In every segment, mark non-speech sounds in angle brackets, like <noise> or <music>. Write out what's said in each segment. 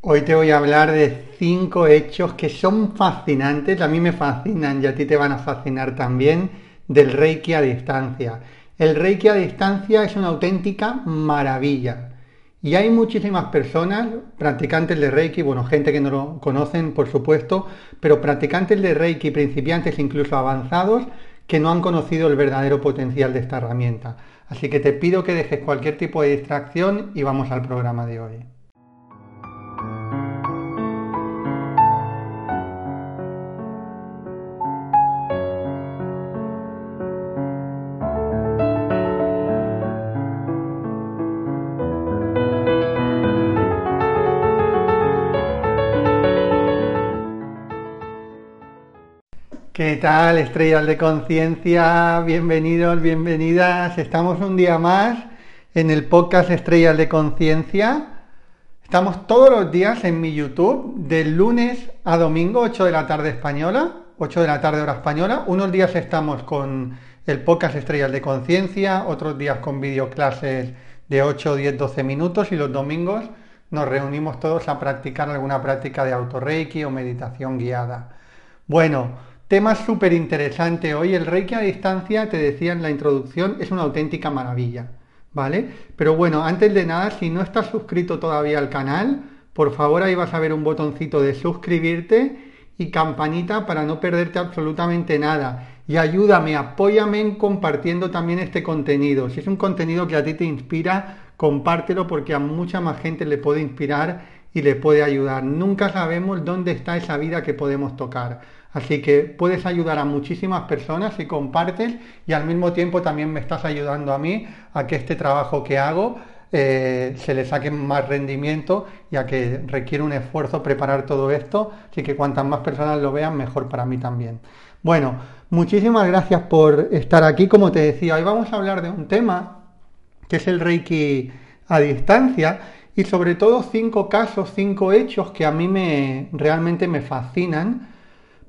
Hoy te voy a hablar de cinco hechos que son fascinantes, a mí me fascinan y a ti te van a fascinar también, del Reiki a distancia. El Reiki a distancia es una auténtica maravilla. Y hay muchísimas personas, practicantes de Reiki, bueno, gente que no lo conocen, por supuesto, pero practicantes de Reiki, principiantes incluso avanzados, que no han conocido el verdadero potencial de esta herramienta. Así que te pido que dejes cualquier tipo de distracción y vamos al programa de hoy. ¿Qué tal, estrellas de conciencia? Bienvenidos, bienvenidas. Estamos un día más en el podcast Estrellas de Conciencia. Estamos todos los días en mi YouTube, de lunes a domingo, 8 de la tarde española, 8 de la tarde hora española. Unos días estamos con el podcast Estrellas de Conciencia, otros días con videoclases de 8, 10, 12 minutos y los domingos nos reunimos todos a practicar alguna práctica de autorreiki o meditación guiada. Bueno, Tema súper interesante hoy. El Reiki a distancia, te decía en la introducción, es una auténtica maravilla. ¿Vale? Pero bueno, antes de nada, si no estás suscrito todavía al canal, por favor ahí vas a ver un botoncito de suscribirte y campanita para no perderte absolutamente nada. Y ayúdame, apóyame compartiendo también este contenido. Si es un contenido que a ti te inspira, compártelo porque a mucha más gente le puede inspirar y le puede ayudar. Nunca sabemos dónde está esa vida que podemos tocar. Así que puedes ayudar a muchísimas personas si compartes y al mismo tiempo también me estás ayudando a mí a que este trabajo que hago eh, se le saque más rendimiento y a que requiere un esfuerzo preparar todo esto. Así que cuantas más personas lo vean, mejor para mí también. Bueno, muchísimas gracias por estar aquí. Como te decía, hoy vamos a hablar de un tema que es el Reiki a distancia y sobre todo cinco casos, cinco hechos que a mí me realmente me fascinan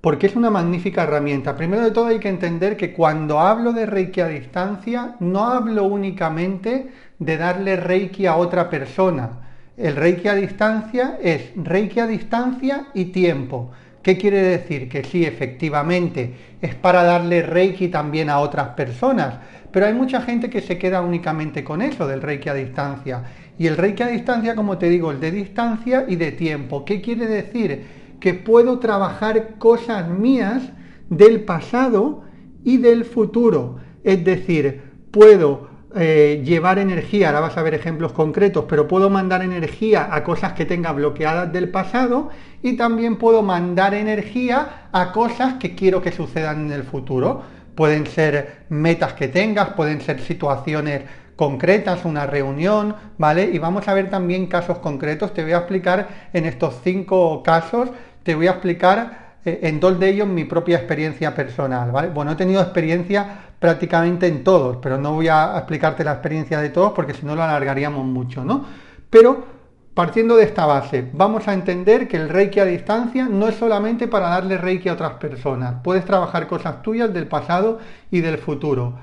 porque es una magnífica herramienta. Primero de todo hay que entender que cuando hablo de Reiki a distancia, no hablo únicamente de darle Reiki a otra persona. El Reiki a distancia es Reiki a distancia y tiempo. ¿Qué quiere decir? Que sí, efectivamente, es para darle Reiki también a otras personas, pero hay mucha gente que se queda únicamente con eso del Reiki a distancia. Y el Reiki a distancia, como te digo, el de distancia y de tiempo. ¿Qué quiere decir? Que puedo trabajar cosas mías del pasado y del futuro. Es decir, puedo eh, llevar energía, ahora vas a ver ejemplos concretos, pero puedo mandar energía a cosas que tenga bloqueadas del pasado y también puedo mandar energía a cosas que quiero que sucedan en el futuro. Pueden ser metas que tengas, pueden ser situaciones concretas, una reunión, ¿vale? Y vamos a ver también casos concretos. Te voy a explicar en estos cinco casos te voy a explicar eh, en dos de ellos mi propia experiencia personal. Bueno, he tenido experiencia prácticamente en todos, pero no voy a explicarte la experiencia de todos porque si no lo alargaríamos mucho, ¿no? Pero partiendo de esta base, vamos a entender que el Reiki a distancia no es solamente para darle Reiki a otras personas, puedes trabajar cosas tuyas del pasado y del futuro.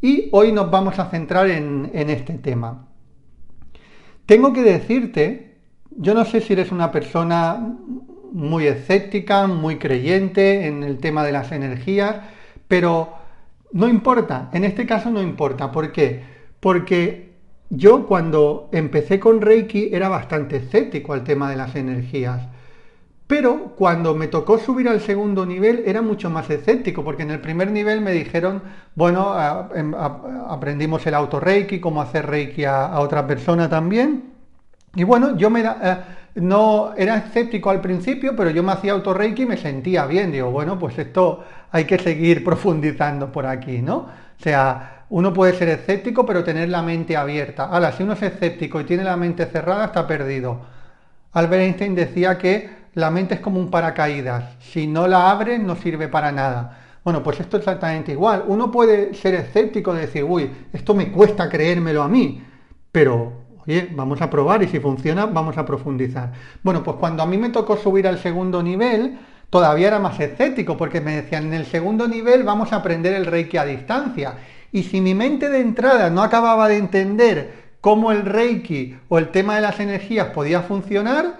Y hoy nos vamos a centrar en, en este tema. Tengo que decirte, yo no sé si eres una persona muy escéptica, muy creyente en el tema de las energías, pero no importa, en este caso no importa. ¿Por qué? Porque yo cuando empecé con Reiki era bastante escéptico al tema de las energías. Pero cuando me tocó subir al segundo nivel era mucho más escéptico, porque en el primer nivel me dijeron, bueno, em, aprendimos el auto Reiki, cómo hacer Reiki a, otra persona también. Y bueno, yo me da, eh, no era escéptico al principio, pero yo me hacía autorreiki y me sentía bien. Digo, bueno, pues esto hay que seguir <laughs> profundizando por aquí, ¿no? O sea, uno puede ser escéptico pero tener la mente abierta. Ahora, si uno es escéptico y tiene la mente cerrada, está perdido. Albert Einstein decía que la mente es como un paracaídas. Si no la abres, no sirve para nada. Bueno, pues esto es exactamente igual. Uno puede ser escéptico y decir, uy, esto me cuesta creérmelo a mí, pero, oye, vamos a probar y si funciona, vamos a profundizar. Bueno, pues cuando a mí me tocó subir al segundo nivel, todavía era más escéptico porque me decían, en el segundo nivel vamos a aprender el Reiki a distancia. Y si mi mente de entrada no acababa de entender cómo el Reiki o el tema de las energías podía funcionar,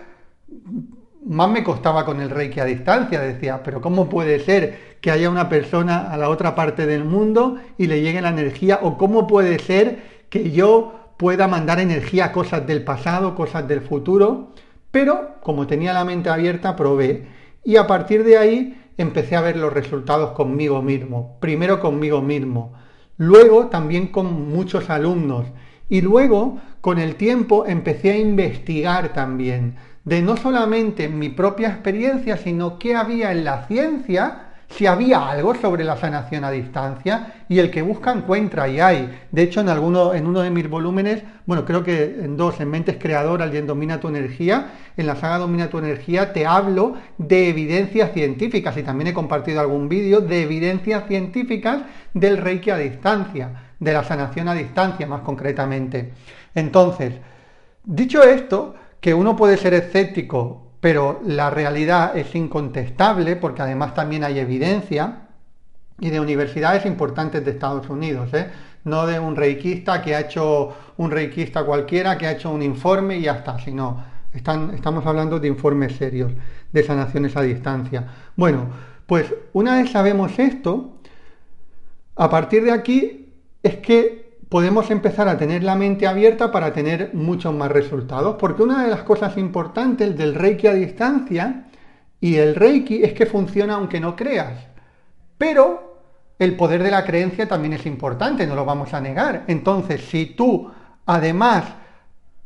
más me costaba con el Reiki a distancia. Decía, pero ¿cómo puede ser que haya una persona a la otra parte del mundo y le llegue la energía? ¿O cómo puede ser que yo pueda mandar energía a cosas del pasado, cosas del futuro? Pero como tenía la mente abierta, probé. Y a partir de ahí empecé a ver los resultados conmigo mismo. Primero conmigo mismo. Luego también con muchos alumnos. Y luego, con el tiempo, empecé a investigar también de no solamente mi propia experiencia, sino qué había en la ciencia, si había algo sobre la sanación a distancia, y el que busca encuentra y hay. De hecho, en, alguno, en uno de mis volúmenes, bueno, creo que en dos, en Mentes Creadoras y en Domina tu Energía, en la saga Domina tu Energía, te hablo de evidencias científicas, y también he compartido algún vídeo de evidencias científicas del Reiki a distancia, de la sanación a distancia más concretamente. Entonces, dicho esto, que uno puede ser escéptico, pero la realidad es incontestable, porque además también hay evidencia, y de universidades importantes de Estados Unidos, ¿eh? no de un reikista que ha hecho un reikista cualquiera, que ha hecho un informe y ya está, sino están, estamos hablando de informes serios de sanaciones a distancia. Bueno, pues una vez sabemos esto, a partir de aquí es que podemos empezar a tener la mente abierta para tener muchos más resultados. Porque una de las cosas importantes del Reiki a distancia y el Reiki es que funciona aunque no creas. Pero el poder de la creencia también es importante, no lo vamos a negar. Entonces, si tú además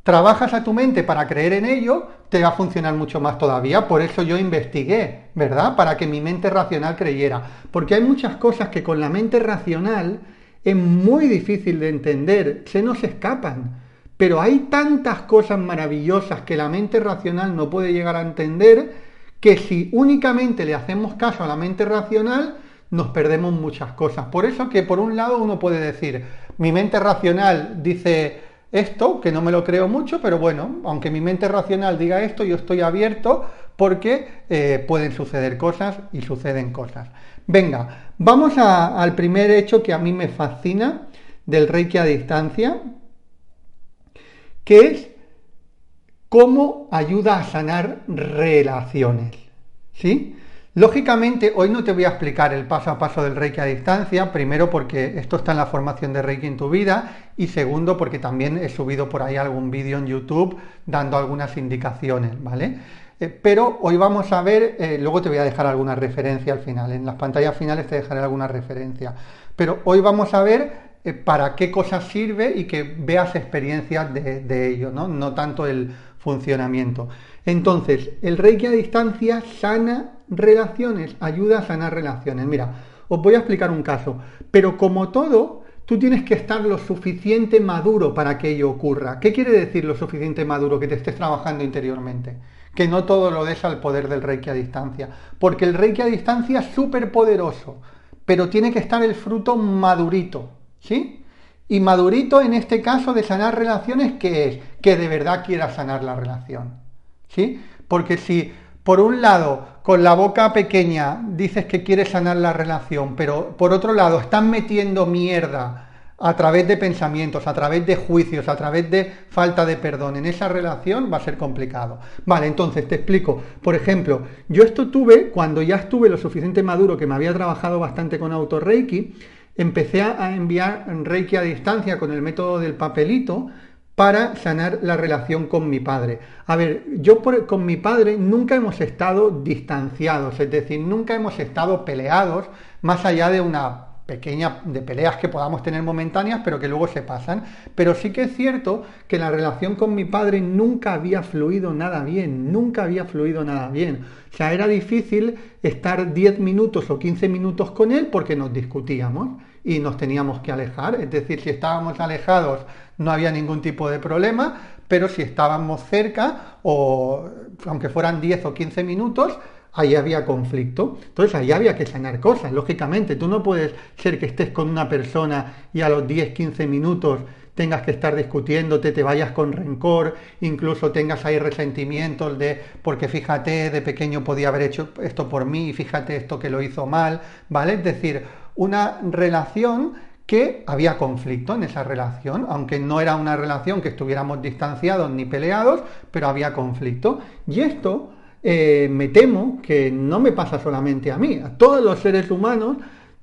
trabajas a tu mente para creer en ello, te va a funcionar mucho más todavía. Por eso yo investigué, ¿verdad? Para que mi mente racional creyera. Porque hay muchas cosas que con la mente racional es muy difícil de entender, se nos escapan. Pero hay tantas cosas maravillosas que la mente racional no puede llegar a entender que si únicamente le hacemos caso a la mente racional, nos perdemos muchas cosas. Por eso que por un lado uno puede decir, mi mente racional dice esto, que no me lo creo mucho, pero bueno, aunque mi mente racional diga esto, yo estoy abierto porque eh, pueden suceder cosas y suceden cosas. Venga, vamos al primer hecho que a mí me fascina del Reiki a distancia, que es cómo ayuda a sanar relaciones. ¿Sí? Lógicamente, hoy no te voy a explicar el paso a paso del Reiki a distancia, primero porque esto está en la formación de Reiki en tu vida y segundo porque también he subido por ahí algún vídeo en YouTube dando algunas indicaciones, ¿vale? Eh, pero hoy vamos a ver, eh, luego te voy a dejar alguna referencia al final, en las pantallas finales te dejaré alguna referencia, pero hoy vamos a ver eh, para qué cosas sirve y que veas experiencias de, ello, ¿no? no tanto el funcionamiento. Entonces, el Reiki a distancia sana relaciones, ayuda a sanar relaciones. Mira, os voy a explicar un caso, pero como todo, tú tienes que estar lo suficiente maduro para que ello ocurra. ¿Qué quiere decir lo suficiente maduro? Que te estés trabajando interiormente que no todo lo des al poder del Reiki a distancia. Porque el Reiki a distancia es súper poderoso, pero tiene que estar el fruto madurito, ¿sí? Y madurito en este caso de sanar relaciones, que es? Que de verdad quiera sanar la relación, ¿sí? Porque si por un lado con la boca pequeña dices que quieres sanar la relación, pero por otro lado estás metiendo mierda a través de pensamientos, a través de juicios, a través de falta de perdón en esa relación va a ser complicado. Vale, entonces te explico. Por ejemplo, yo esto tuve cuando ya estuve lo suficiente maduro que me había trabajado bastante con auto-reiki, empecé a enviar reiki a distancia con el método del papelito para sanar la relación con mi padre. A ver, yo con mi padre nunca hemos estado distanciados, es decir, nunca hemos estado peleados más allá de una pequeñas de peleas que podamos tener momentáneas, pero que luego se pasan. Pero sí que es cierto que la relación con mi padre nunca había fluido nada bien, nunca había fluido nada bien. O sea, era difícil estar 10 minutos o 15 minutos con él porque nos discutíamos. y nos teníamos que alejar. Es decir, si estábamos alejados no había ningún tipo de problema, pero si estábamos cerca, o aunque fueran 10 o 15 minutos, ahí había conflicto. Entonces ahí había que sanar cosas, lógicamente. Tú no puedes ser que estés con una persona y a los 10, 15 minutos tengas que estar discutiéndote, te vayas con rencor, incluso tengas ahí resentimientos de, porque fíjate, de pequeño podía haber hecho esto por mí fíjate esto que lo hizo mal, ¿vale? Es decir, una relación que había conflicto en esa relación, aunque no era una relación que estuviéramos distanciados ni peleados, pero había conflicto. Y esto eh, me temo que no me pasa solamente a mí, a todos los seres humanos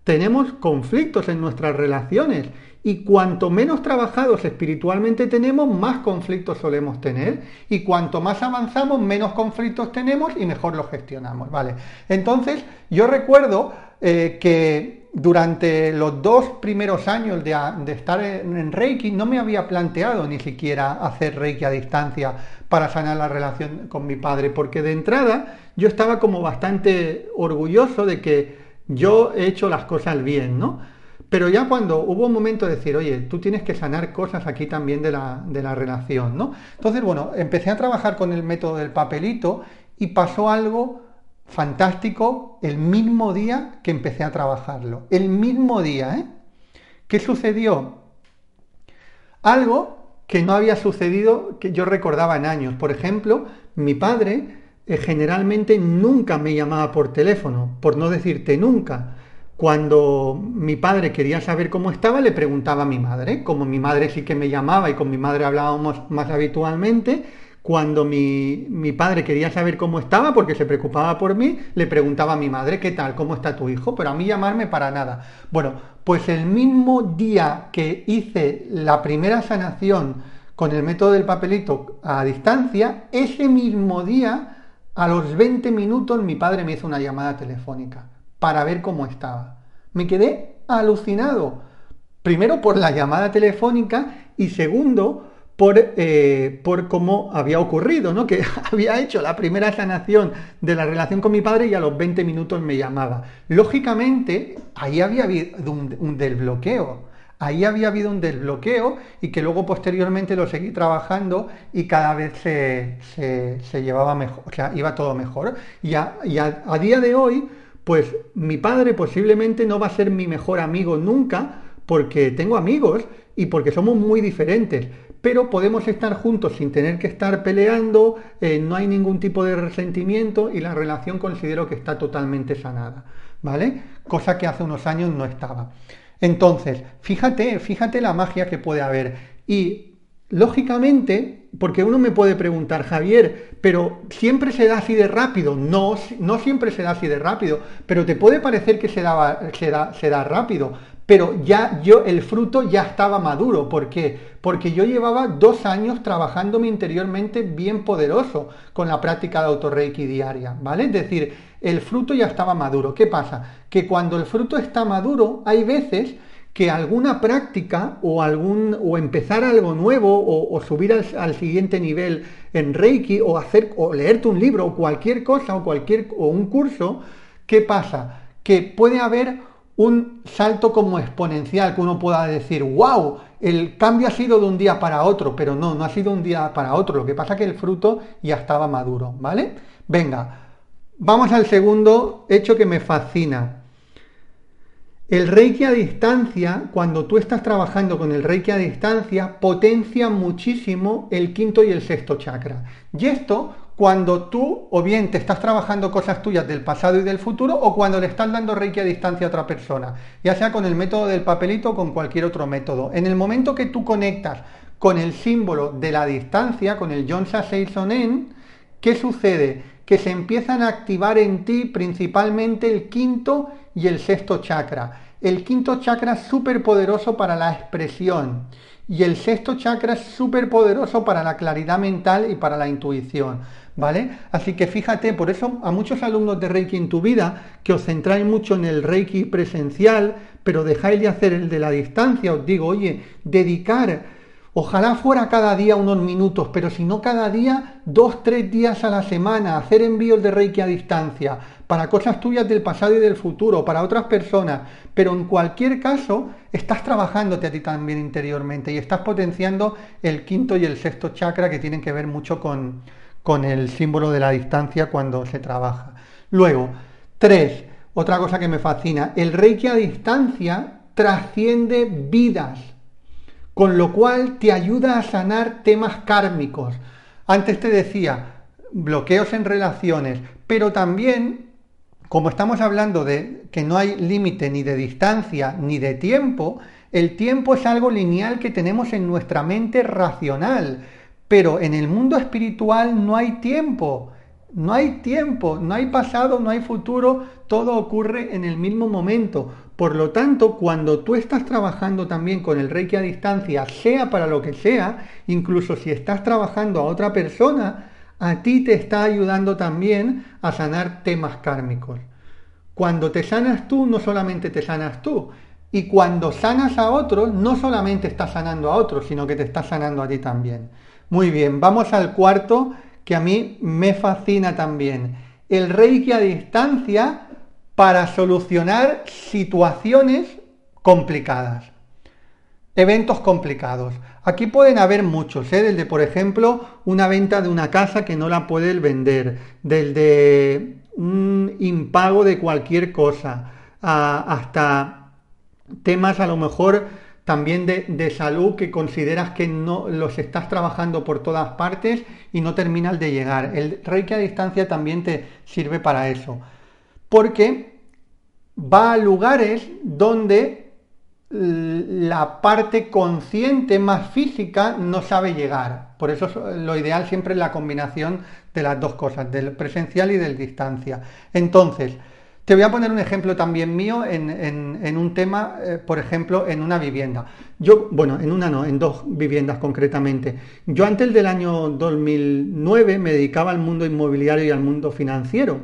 tenemos conflictos en nuestras relaciones y cuanto menos trabajados espiritualmente tenemos, más conflictos solemos tener. Y cuanto más avanzamos, menos conflictos tenemos y mejor los gestionamos. ¿vale? Entonces, yo recuerdo eh, que durante los dos primeros años de, estar en, Reiki no me había planteado ni siquiera hacer Reiki a distancia para sanar la relación con mi padre, porque de entrada yo estaba como bastante orgulloso de que yo he hecho las cosas bien, ¿no? Pero ya cuando hubo un momento de decir, oye, tú tienes que sanar cosas aquí también de la, de la relación, ¿no? Entonces, bueno, empecé a trabajar con el método del papelito y pasó algo fantástico el mismo día que empecé a trabajarlo. El mismo día, ¿eh? ¿Qué sucedió? Algo que no había sucedido que yo recordaba en años. Por ejemplo, mi padre eh, generalmente nunca me llamaba por teléfono, por no decirte nunca. Cuando mi padre quería saber cómo estaba, le preguntaba a mi madre. Como mi madre sí que me llamaba y con mi madre hablábamos más habitualmente, cuando mi, mi, padre quería saber cómo estaba, porque se preocupaba por mí, le preguntaba a mi madre, ¿qué tal? ¿Cómo está tu hijo? Pero a mí llamarme para nada. Bueno, pues el mismo día que hice la primera sanación con el método del papelito a distancia, ese mismo día, a los 20 minutos, mi padre me hizo una llamada telefónica para ver cómo estaba. Me quedé alucinado. Primero por la llamada telefónica y segundo por, eh, por cómo había ocurrido, ¿no? que <laughs> había hecho la primera sanación de la relación con mi padre y a los 20 minutos me llamaba. Lógicamente, ahí había habido un, desbloqueo. Ahí había habido un desbloqueo y que luego posteriormente lo seguí trabajando y cada vez se, se, llevaba mejor, o sea, iba todo mejor. Y, a día de hoy, pues mi padre posiblemente no va a ser mi mejor amigo nunca porque tengo amigos y porque somos muy diferentes pero podemos estar juntos sin tener que estar peleando, eh, no hay ningún tipo de resentimiento y la relación considero que está totalmente sanada, ¿vale? Cosa que hace unos años no estaba. Entonces, fíjate, fíjate la magia que puede haber. Y lógicamente, porque uno me puede preguntar, Javier, pero siempre se da así de rápido. No, no siempre se da así de rápido, pero te puede parecer que se da, da rápido pero ya yo, el fruto ya estaba maduro. ¿Por qué? Porque yo llevaba dos años trabajándome interiormente bien poderoso con la práctica de autorreiki diaria, ¿vale? Es decir, el fruto ya estaba maduro. ¿Qué pasa? Que cuando el fruto está maduro, hay veces que alguna práctica o algún o empezar algo nuevo o, subir al, siguiente nivel en Reiki o hacer o leerte un libro o cualquier cosa o cualquier o un curso, ¿qué pasa? Que puede haber un salto como exponencial, que uno pueda decir, wow, el cambio ha sido de un día para otro, pero no, no ha sido un día para otro, lo que pasa es que el fruto ya estaba maduro, ¿vale? Venga, vamos al segundo hecho que me fascina. El reiki a distancia, cuando tú estás trabajando con el reiki a distancia, potencia muchísimo el quinto y el sexto chakra. Y esto cuando tú o bien te estás trabajando cosas tuyas del pasado y del futuro o cuando le estás dando reiki a distancia a otra persona, ya sea con el método del papelito o con cualquier otro método. En el momento que tú conectas con el símbolo de la distancia, con el Jonsa Seisonen, ¿qué sucede? Que se empiezan a activar en ti principalmente el quinto y el sexto chakra. El quinto chakra es súper poderoso para la expresión y el sexto chakra es súper poderoso para la claridad mental y para la intuición. ¿Vale? Así que fíjate, por eso a muchos alumnos de Reiki en tu vida, que os centráis mucho en el Reiki presencial, pero dejáis de hacer el de la distancia, os digo, oye, dedicar Ojalá fuera cada día unos minutos, pero si no cada día, dos, tres días a la semana, hacer envíos de Reiki a distancia, para cosas tuyas del pasado y del futuro, para otras personas. Pero en cualquier caso, estás trabajándote a ti también interiormente y estás potenciando el quinto y el sexto chakra que tienen que ver mucho con, con el símbolo de la distancia cuando se trabaja. Luego, tres, otra cosa que me fascina, el Reiki a distancia trasciende vidas con lo cual te ayuda a sanar temas kármicos. Antes te decía, bloqueos en relaciones, pero también, como estamos hablando de que no hay límite ni de distancia ni de tiempo, el tiempo es algo lineal que tenemos en nuestra mente racional, pero en el mundo espiritual no hay tiempo. No hay tiempo, no hay pasado, no hay futuro, todo ocurre en el mismo momento. Por lo tanto, cuando tú estás trabajando también con el Reiki a distancia, sea para lo que sea, incluso si estás trabajando a otra persona, a ti te está ayudando también a sanar temas kármicos. Cuando te sanas tú, no solamente te sanas tú, y cuando sanas a otros, no solamente estás sanando a otros, sino que te estás sanando a ti también. Muy bien, vamos al cuarto que a mí me fascina también. El Reiki a distancia para solucionar situaciones complicadas, eventos complicados. Aquí pueden haber muchos, ¿eh? desde por ejemplo una venta de una casa que no la puedes vender, desde un impago de cualquier cosa, hasta temas a lo mejor también de, de, salud que consideras que no los estás trabajando por todas partes y no terminas de llegar. El Reiki a distancia también te sirve para eso porque va a lugares donde la parte consciente más física no sabe llegar. Por eso lo ideal siempre es la combinación de las dos cosas, del presencial y del distancia. Entonces, te voy a poner un ejemplo también mío en, un tema, eh, por ejemplo, en una vivienda. Yo, bueno, en una no, en dos viviendas concretamente. Yo antes del año 2009 me dedicaba al mundo inmobiliario y al mundo financiero.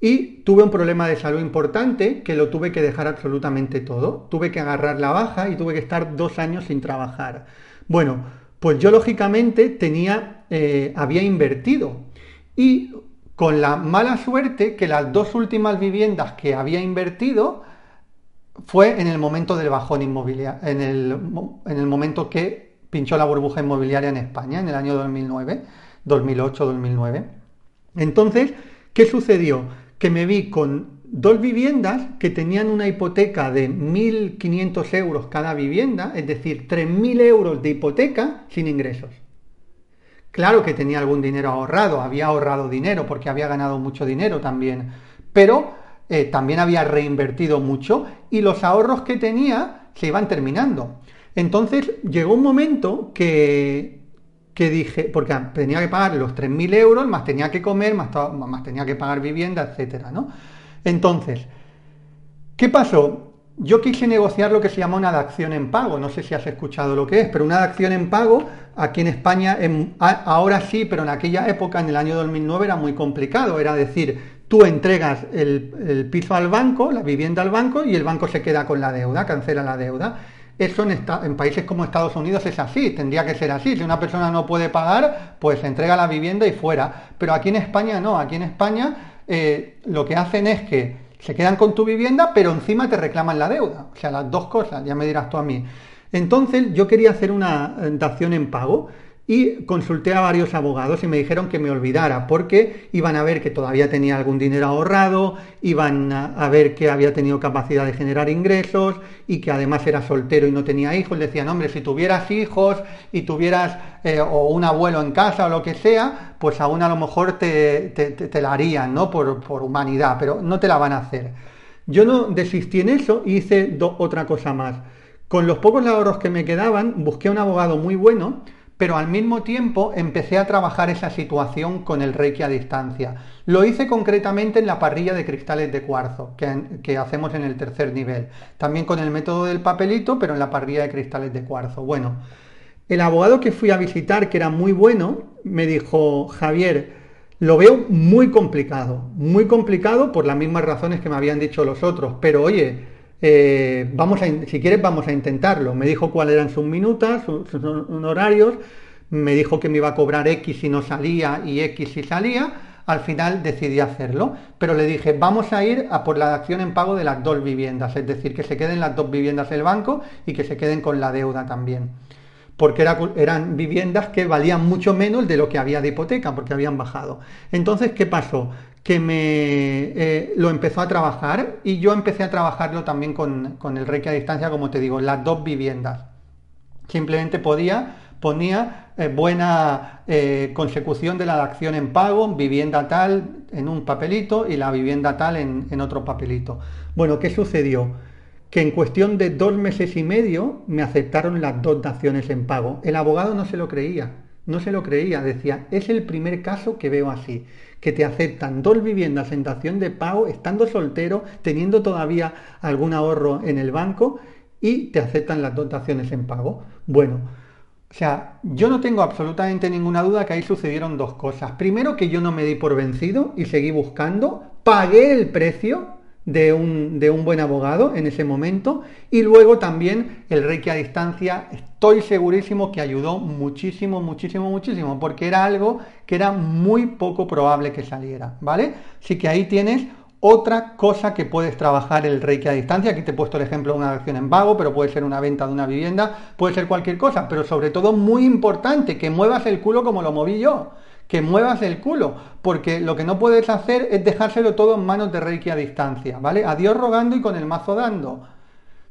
Y tuve un problema de salud importante que lo tuve que dejar absolutamente todo. Tuve que agarrar la baja y tuve que estar dos años sin trabajar. Bueno, pues yo lógicamente tenía, eh, había invertido. Y con la mala suerte que las dos últimas viviendas que había invertido fue en el momento del bajón inmobiliario, en el, en el momento que pinchó la burbuja inmobiliaria en España, en el año 2009, 2008-2009. Entonces, ¿qué sucedió? Que me vi con dos viviendas que tenían una hipoteca de 1.500 euros cada vivienda, es decir, 3.000 euros de hipoteca sin ingresos. Claro que tenía algún dinero ahorrado, había ahorrado dinero porque había ganado mucho dinero también, pero eh, también había reinvertido mucho y los ahorros que tenía se iban terminando. Entonces llegó un momento que que dije, porque tenía que pagar los 3.000 euros, más tenía que comer, más, más tenía que pagar vivienda, etcétera, ¿no? Entonces, ¿qué pasó? Yo quise negociar lo que se llama una adacción en pago, no sé si has escuchado lo que es, pero una adacción en pago aquí en España ahora sí, pero en aquella época, en el año 2009, era muy complicado, era decir, tú entregas el piso al banco, la vivienda al banco y el banco se queda con la deuda, cancela la deuda. Eso en, países como Estados Unidos es así, tendría que ser así. Si una persona no puede pagar, pues entrega la vivienda y fuera. Pero aquí en España no, aquí en España eh, lo que hacen es que se quedan con tu vivienda, pero encima te reclaman la deuda. O sea, las dos cosas, ya me dirás tú a mí. Entonces yo quería hacer una dación en pago y consulté a varios abogados y me dijeron que me olvidara porque iban a ver que todavía tenía algún dinero ahorrado, iban a, ver que había tenido capacidad de generar ingresos y que además era soltero y no tenía hijos. Decían, hombre, si tuvieras hijos y tuvieras eh, o un abuelo en casa o lo que sea, pues aún a lo mejor te, te, la harían, ¿no? Por, por, humanidad, pero no te la van a hacer. Yo no desistí en eso y hice otra cosa más. Con los pocos ahorros que me quedaban, busqué un abogado muy bueno, pero al mismo tiempo empecé a trabajar esa situación con el Reiki a distancia. Lo hice concretamente en la parrilla de cristales de cuarzo que, hacemos en el tercer nivel. También con el método del papelito, pero en la parrilla de cristales de cuarzo. Bueno, el abogado que fui a visitar, que era muy bueno, me dijo, Javier, lo veo muy complicado, muy complicado por las mismas razones que me habían dicho los otros, pero oye, eh, vamos a, si quieres vamos a intentarlo. Me dijo cuáles eran sus minutas, sus, sus horarios, me dijo que me iba a cobrar X si no salía y X si salía. Al final decidí hacerlo, pero le dije, vamos a ir a por la acción en pago de las dos viviendas, es decir, que se queden las dos viviendas del banco y que se queden con la deuda también porque eran viviendas que valían mucho menos de lo que había de hipoteca, porque habían bajado. Entonces, ¿qué pasó? Que me eh, lo empezó a trabajar y yo empecé a trabajarlo también con, el Reiki a distancia, como te digo, las dos viviendas. Simplemente podía, ponía eh, buena eh, consecución de la acción en pago, vivienda tal en un papelito y la vivienda tal en, en otro papelito. Bueno, ¿qué sucedió? que en cuestión de dos meses y medio me aceptaron las dos daciones en pago. El abogado no se lo creía, no se lo creía, decía, es el primer caso que veo así, que te aceptan dos viviendas en dación de pago, estando soltero, teniendo todavía algún ahorro en el banco y te aceptan las dos daciones en pago. Bueno, o sea, yo no tengo absolutamente ninguna duda que ahí sucedieron dos cosas. Primero, que yo no me di por vencido y seguí buscando, pagué el precio de un, de un, buen abogado en ese momento. Y luego también el Reiki a distancia estoy segurísimo que ayudó muchísimo, muchísimo, muchísimo porque era algo que era muy poco probable que saliera, ¿vale? Así que ahí tienes otra cosa que puedes trabajar el Reiki a distancia, aquí te he puesto el ejemplo de una acción en vago, pero puede ser una venta de una vivienda, puede ser cualquier cosa, pero sobre todo muy importante, que muevas el culo como lo moví yo que muevas el culo, porque lo que no puedes hacer es dejárselo todo en manos de Reiki a distancia, ¿vale? A Dios rogando y con el mazo dando.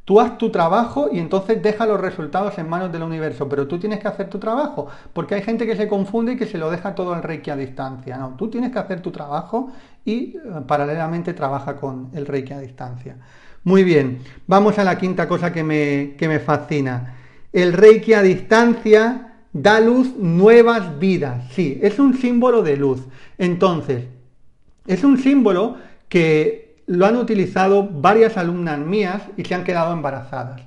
Tú haz tu trabajo y entonces deja los resultados en manos del universo, pero tú tienes que hacer tu trabajo, porque hay gente que se confunde y que se lo deja todo al Reiki a distancia. No, tú tienes que hacer tu trabajo y eh, paralelamente trabaja con el Reiki a distancia. Muy bien, vamos a la quinta cosa que me, que me fascina. El Reiki a distancia da luz nuevas vidas. Sí, es un símbolo de luz. Entonces, es un símbolo que lo han utilizado varias alumnas mías y se han quedado embarazadas.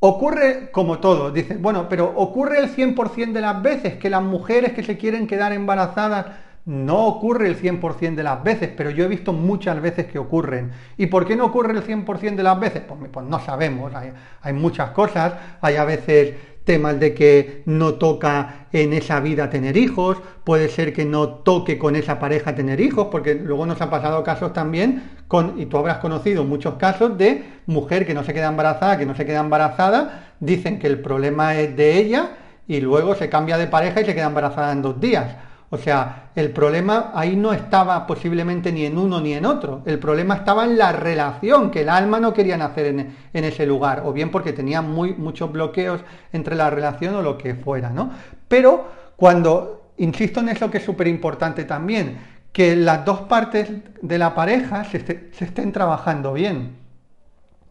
Ocurre como todo, dice, bueno, pero ocurre el 100% de las veces que las mujeres que se quieren quedar embarazadas no ocurre el 100% de las veces, pero yo he visto muchas veces que ocurren. ¿Y por qué no ocurre el 100% de las veces? Pues, pues no sabemos, hay, hay, muchas cosas, hay a veces temas de que no toca en esa vida tener hijos, puede ser que no toque con esa pareja tener hijos, porque luego nos ha pasado casos también con, y tú habrás conocido muchos casos de mujer que no se queda embarazada, que no se queda embarazada, dicen que el problema es de ella y luego se cambia de pareja y se queda embarazada en dos días. O sea, el problema ahí no estaba posiblemente ni en uno ni en otro. El problema estaba en la relación, que el alma no quería nacer en, ese lugar, o bien porque tenía muy, muchos bloqueos entre la relación o lo que fuera, ¿no? Pero cuando, insisto en eso que es súper importante también, que las dos partes de la pareja se, estén trabajando bien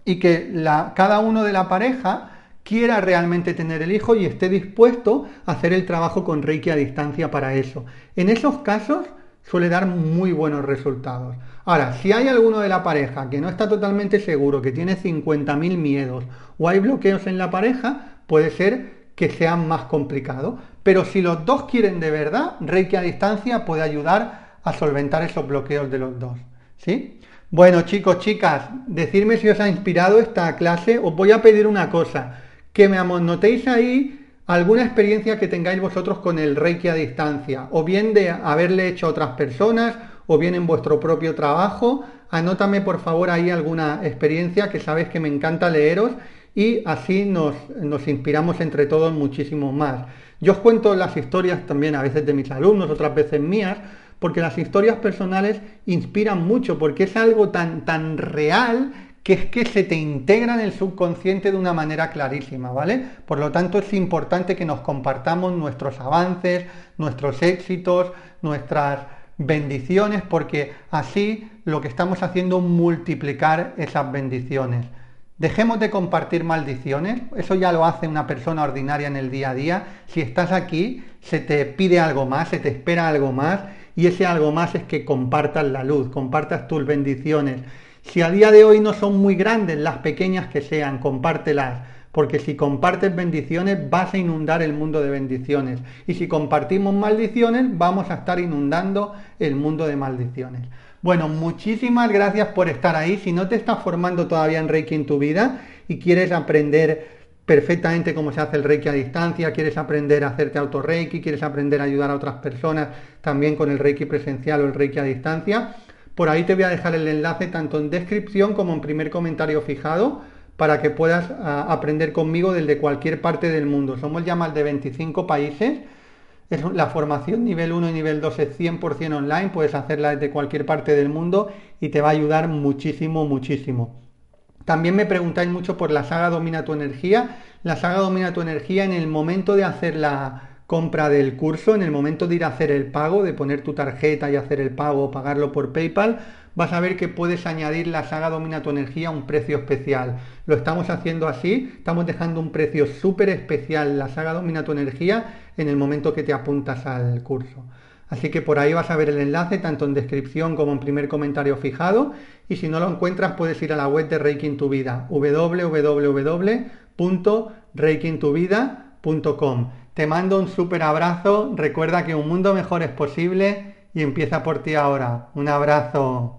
y que cada uno de la pareja quiera realmente tener el hijo y esté dispuesto a hacer el trabajo con Reiki a distancia para eso. En esos casos suele dar muy buenos resultados. Ahora, si hay alguno de la pareja que no está totalmente seguro, que tiene 50.000 miedos o hay bloqueos en la pareja, puede ser que sea más complicado. Pero si los dos quieren de verdad, Reiki a distancia puede ayudar a solventar esos bloqueos de los dos. ¿Sí? Bueno, chicos, chicas, decirme si os ha inspirado esta clase. Os voy a pedir una cosa que me anotéis ahí alguna experiencia que tengáis vosotros con el Reiki a distancia, o bien de haberle hecho a otras personas, o bien en vuestro propio trabajo. Anótame por favor ahí alguna experiencia que sabéis que me encanta leeros y así nos, nos inspiramos entre todos muchísimo más. Yo os cuento las historias también a veces de mis alumnos, otras veces mías, porque las historias personales inspiran mucho, porque es algo tan, tan real que es que se te integra en el subconsciente de una manera clarísima, ¿vale? Por lo tanto, es importante que nos compartamos nuestros avances, nuestros éxitos, nuestras bendiciones, porque así lo que estamos haciendo es multiplicar esas bendiciones. Dejemos de compartir maldiciones, eso ya lo hace una persona ordinaria en el día a día. Si estás aquí, se te pide algo más, se te espera algo más, y ese algo más es que compartas la luz, compartas tus bendiciones si a día de hoy no son muy grandes, las pequeñas que sean, compártelas, porque si compartes bendiciones vas a inundar el mundo de bendiciones y si compartimos maldiciones vamos a estar inundando el mundo de maldiciones. Bueno, muchísimas gracias por estar ahí. Si no te estás formando todavía en Reiki en tu vida y quieres aprender perfectamente cómo se hace el Reiki a distancia, quieres aprender a hacerte auto Reiki, quieres aprender a ayudar a otras personas también con el Reiki presencial o el Reiki a distancia, por ahí te voy a dejar el enlace tanto en descripción como en primer comentario fijado para que puedas ah, aprender conmigo desde cualquier parte del mundo. Somos ya más de 25 países. Es la formación nivel 1 y nivel 2 es 100% online, puedes hacerla desde cualquier parte del mundo y te va a ayudar muchísimo, muchísimo. También me preguntáis mucho por la saga Domina tu energía. La saga Domina tu energía en el momento de hacer la compra del curso, en el momento de ir a hacer el pago, de poner tu tarjeta y hacer el pago o pagarlo por PayPal, vas a ver que puedes añadir la saga Domina tu energía a un precio especial. Lo estamos haciendo así, estamos dejando un precio súper especial, la saga Domina tu energía, en el momento que te apuntas al curso. Así que por ahí vas a ver el enlace tanto en descripción como en primer comentario fijado y si no lo encuentras puedes ir a la web de Reiki tu vida. Te mando un súper abrazo, recuerda que un mundo mejor es posible y empieza por ti ahora. Un abrazo.